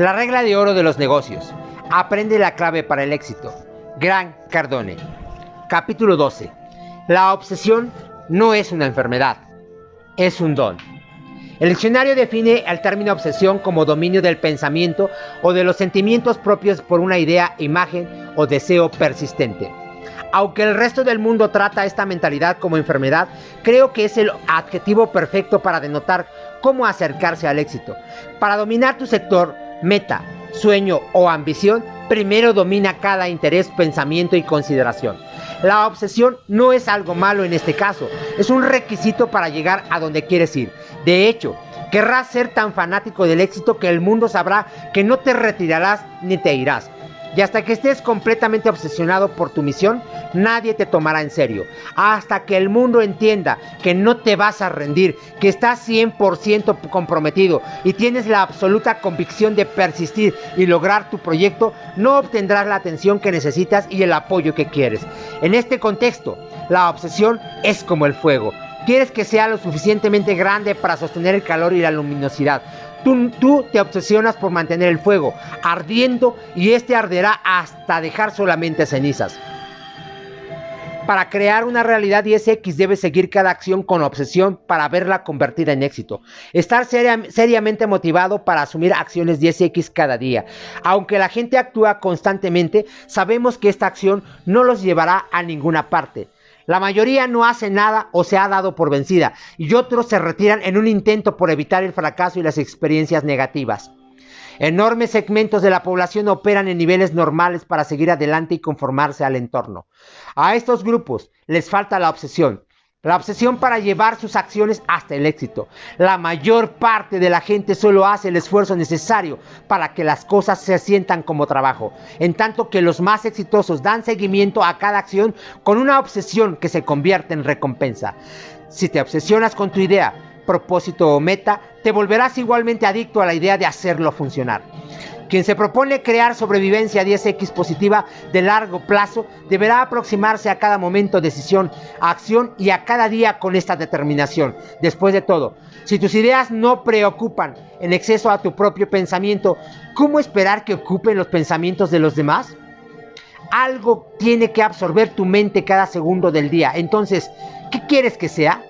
La regla de oro de los negocios. Aprende la clave para el éxito. Gran Cardone. Capítulo 12. La obsesión no es una enfermedad, es un don. El diccionario define el término obsesión como dominio del pensamiento o de los sentimientos propios por una idea, imagen o deseo persistente. Aunque el resto del mundo trata esta mentalidad como enfermedad, creo que es el adjetivo perfecto para denotar cómo acercarse al éxito. Para dominar tu sector, meta, sueño o ambición, primero domina cada interés, pensamiento y consideración. La obsesión no es algo malo en este caso, es un requisito para llegar a donde quieres ir. De hecho, querrás ser tan fanático del éxito que el mundo sabrá que no te retirarás ni te irás. Y hasta que estés completamente obsesionado por tu misión, nadie te tomará en serio. Hasta que el mundo entienda que no te vas a rendir, que estás 100% comprometido y tienes la absoluta convicción de persistir y lograr tu proyecto, no obtendrás la atención que necesitas y el apoyo que quieres. En este contexto, la obsesión es como el fuego. Quieres que sea lo suficientemente grande para sostener el calor y la luminosidad Tú, te obsesionas por mantener el fuego ardiendo y este arderá hasta dejar solamente cenizas. Para crear una realidad 10X debes seguir cada acción con obsesión para verla convertida en éxito. Estar seriamente motivado para asumir acciones 10X cada día. Aunque la gente actúa constantemente, sabemos que esta acción no los llevará a ninguna parte. La mayoría no hace nada o se ha dado por vencida y otros se retiran en un intento por evitar el fracaso y las experiencias negativas. Enormes segmentos de la población operan en niveles normales para seguir adelante y conformarse al entorno. A estos grupos les falta la obsesión, la obsesión para llevar sus acciones hasta el éxito. La mayor parte de la gente solo hace el esfuerzo necesario para que las cosas se sientan como trabajo, en tanto que los más exitosos dan seguimiento a cada acción con una obsesión que se convierte en recompensa. Si te obsesionas con tu idea, propósito o meta, te volverás igualmente adicto a la idea de hacerlo funcionar. Quien se propone crear sobrevivencia 10X positiva de largo plazo deberá aproximarse a cada momento, decisión, acción y a cada día con esta determinación. Después de todo, si tus ideas no preocupan en exceso a tu propio pensamiento, ¿cómo esperar que ocupen los pensamientos de los demás? Algo tiene que absorber tu mente cada segundo del día. Entonces, ¿qué quieres que sea?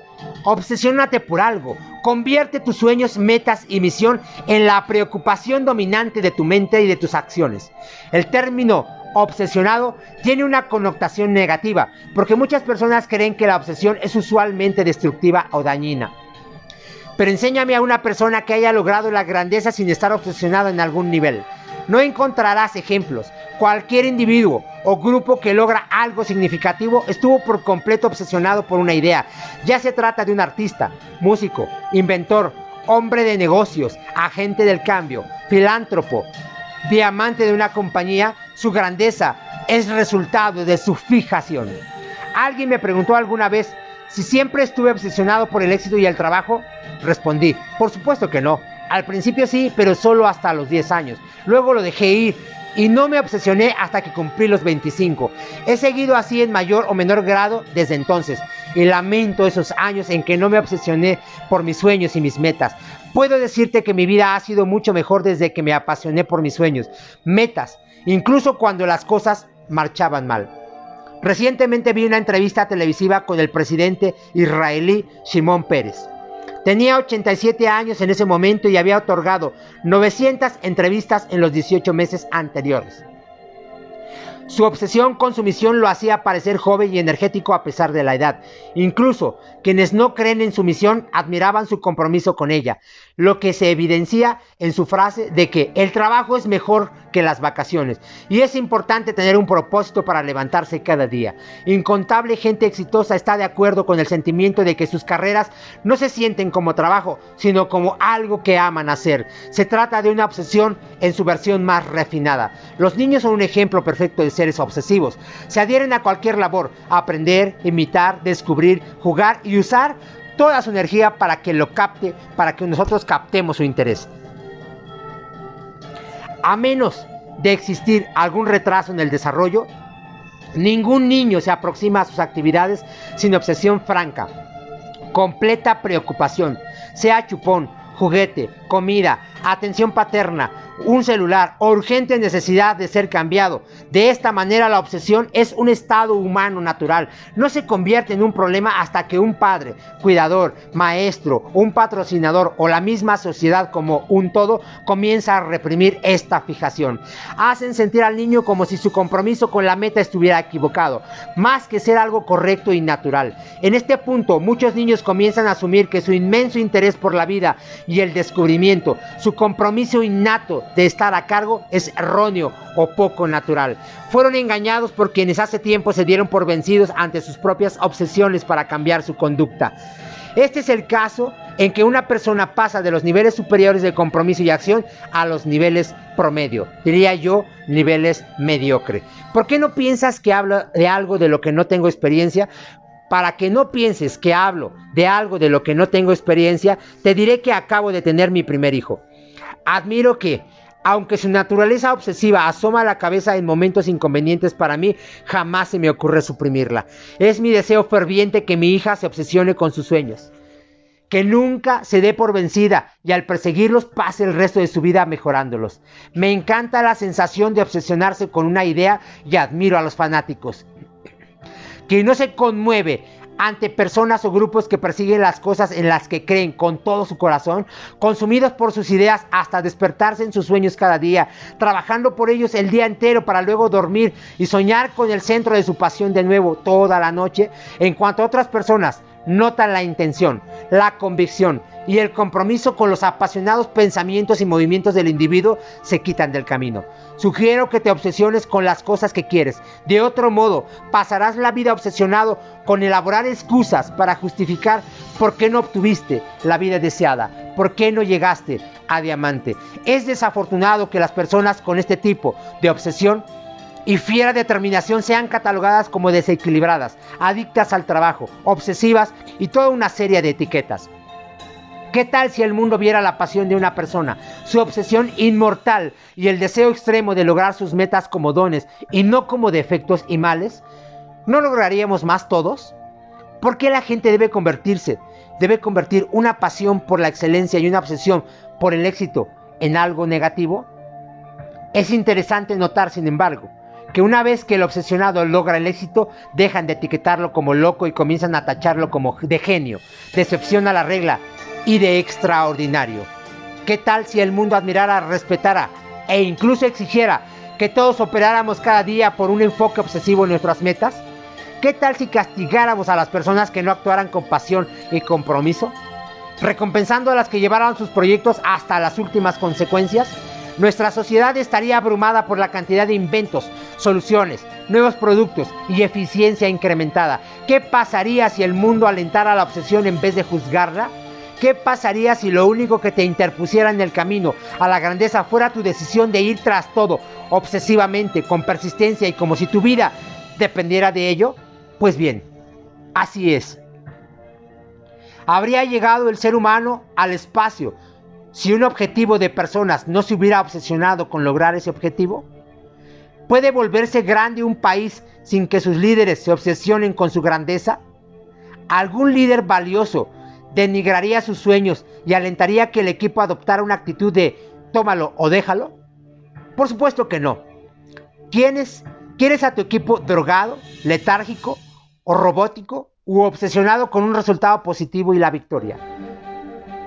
Obsesiónate por algo. Convierte tus sueños, metas y misión en la preocupación dominante de tu mente y de tus acciones. El término obsesionado tiene una connotación negativa, porque muchas personas creen que la obsesión es usualmente destructiva o dañina. Pero enséñame a una persona que haya logrado la grandeza sin estar obsesionado en algún nivel. No encontrarás ejemplos. Cualquier individuo o grupo que logra algo significativo estuvo por completo obsesionado por una idea. Ya se trata de un artista, músico, inventor, hombre de negocios, agente del cambio, filántropo, diamante de una compañía, su grandeza es resultado de su fijación. Alguien me preguntó alguna vez si siempre estuve obsesionado por el éxito y el trabajo. Respondí, por supuesto que no. Al principio sí, pero solo hasta los 10 años. Luego lo dejé ir y no me obsesioné hasta que cumplí los 25. He seguido así en mayor o menor grado desde entonces y lamento esos años en que no me obsesioné por mis sueños y mis metas. Puedo decirte que mi vida ha sido mucho mejor desde que me apasioné por mis sueños, metas, incluso cuando las cosas marchaban mal. Recientemente vi una entrevista televisiva con el presidente israelí Shimon Pérez. Tenía 87 años en ese momento y había otorgado 900 entrevistas en los 18 meses anteriores. Su obsesión con su misión lo hacía parecer joven y energético a pesar de la edad. Incluso quienes no creen en su misión admiraban su compromiso con ella, lo que se evidencia en su frase de que el trabajo es mejor que las vacaciones y es importante tener un propósito para levantarse cada día. Incontable gente exitosa está de acuerdo con el sentimiento de que sus carreras no se sienten como trabajo, sino como algo que aman hacer. Se trata de una obsesión en su versión más refinada. Los niños son un ejemplo perfecto de seres obsesivos. Se adhieren a cualquier labor, aprender, imitar, descubrir, jugar y usar toda su energía para que lo capte, para que nosotros captemos su interés. A menos de existir algún retraso en el desarrollo, ningún niño se aproxima a sus actividades sin obsesión franca, completa preocupación, sea chupón, juguete, comida, atención paterna, un celular urgente necesidad de ser cambiado. De esta manera la obsesión es un estado humano natural. No se convierte en un problema hasta que un padre, cuidador, maestro, un patrocinador o la misma sociedad como un todo comienza a reprimir esta fijación. Hacen sentir al niño como si su compromiso con la meta estuviera equivocado, más que ser algo correcto y natural. En este punto muchos niños comienzan a asumir que su inmenso interés por la vida y el descubrimiento, su compromiso innato de estar a cargo es erróneo o poco natural. Fueron engañados por quienes hace tiempo se dieron por vencidos ante sus propias obsesiones para cambiar su conducta. Este es el caso en que una persona pasa de los niveles superiores de compromiso y acción a los niveles promedio, diría yo, niveles mediocre. ¿Por qué no piensas que hablo de algo de lo que no tengo experiencia? Para que no pienses que hablo de algo de lo que no tengo experiencia, te diré que acabo de tener mi primer hijo. Admiro que, aunque su naturaleza obsesiva asoma la cabeza en momentos inconvenientes para mí, jamás se me ocurre suprimirla. Es mi deseo ferviente que mi hija se obsesione con sus sueños. Que nunca se dé por vencida y al perseguirlos pase el resto de su vida mejorándolos. Me encanta la sensación de obsesionarse con una idea y admiro a los fanáticos. Que no se conmueve ante personas o grupos que persiguen las cosas en las que creen con todo su corazón, consumidos por sus ideas hasta despertarse en sus sueños cada día, trabajando por ellos el día entero para luego dormir y soñar con el centro de su pasión de nuevo toda la noche, en cuanto a otras personas notan la intención, la convicción y el compromiso con los apasionados pensamientos y movimientos del individuo se quitan del camino. Sugiero que te obsesiones con las cosas que quieres. De otro modo, pasarás la vida obsesionado con elaborar excusas para justificar por qué no obtuviste la vida deseada, por qué no llegaste a diamante. Es desafortunado que las personas con este tipo de obsesión y fiera determinación sean catalogadas como desequilibradas, adictas al trabajo, obsesivas y toda una serie de etiquetas. ¿Qué tal si el mundo viera la pasión de una persona, su obsesión inmortal y el deseo extremo de lograr sus metas como dones y no como defectos y males? ¿No lograríamos más todos? ¿Por qué la gente debe convertirse, debe convertir una pasión por la excelencia y una obsesión por el éxito en algo negativo? Es interesante notar, sin embargo, que una vez que el obsesionado logra el éxito, dejan de etiquetarlo como loco y comienzan a tacharlo como de genio, decepción a la regla y de extraordinario. ¿Qué tal si el mundo admirara, respetara e incluso exigiera que todos operáramos cada día por un enfoque obsesivo en nuestras metas? ¿Qué tal si castigáramos a las personas que no actuaran con pasión y compromiso? Recompensando a las que llevaran sus proyectos hasta las últimas consecuencias? Nuestra sociedad estaría abrumada por la cantidad de inventos, soluciones, nuevos productos y eficiencia incrementada. ¿Qué pasaría si el mundo alentara la obsesión en vez de juzgarla? ¿Qué pasaría si lo único que te interpusiera en el camino a la grandeza fuera tu decisión de ir tras todo, obsesivamente, con persistencia y como si tu vida dependiera de ello? Pues bien, así es. ¿Habría llegado el ser humano al espacio si un objetivo de personas no se hubiera obsesionado con lograr ese objetivo? ¿Puede volverse grande un país sin que sus líderes se obsesionen con su grandeza? ¿Algún líder valioso denigraría sus sueños y alentaría que el equipo adoptara una actitud de tómalo o déjalo? Por supuesto que no. ¿Quieres a tu equipo drogado, letárgico o robótico u obsesionado con un resultado positivo y la victoria?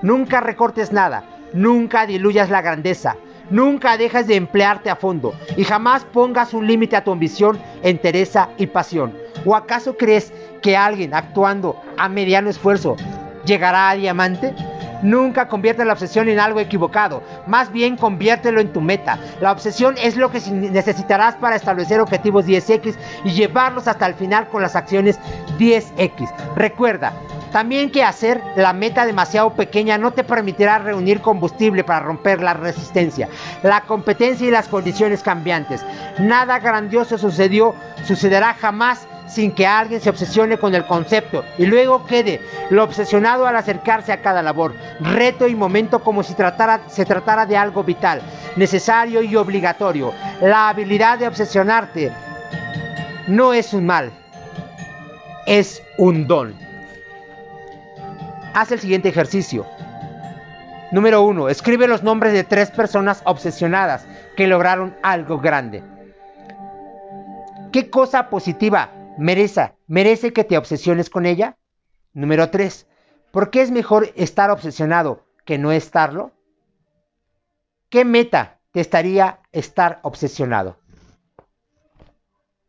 Nunca recortes nada, Nunca diluyas la grandeza. Nunca dejes de emplearte a fondo y jamás pongas un límite a tu ambición, entereza y pasión. ¿O acaso crees que alguien actuando a mediano esfuerzo llegará a diamante? Nunca convierte la obsesión en algo equivocado, más bien conviértelo en tu meta. La obsesión es lo que necesitarás para establecer objetivos 10X y llevarlos hasta el final con las acciones 10X. Recuerda, también que hacer la meta demasiado pequeña no te permitirá reunir combustible para romper la resistencia, la competencia y las condiciones cambiantes. Nada grandioso sucedió, sucederá jamás sin que alguien se obsesione con el concepto y luego quede lo obsesionado al acercarse a cada labor, reto y momento como si tratara, se tratara de algo vital, necesario y obligatorio. La habilidad de obsesionarte no es un mal, es un don. Haz el siguiente ejercicio. Número uno, escribe los nombres de tres personas obsesionadas que lograron algo grande. ¿Qué cosa positiva merece, merece que te obsesiones con ella? Número tres, ¿por qué es mejor estar obsesionado que no estarlo? ¿Qué meta te estaría estar obsesionado?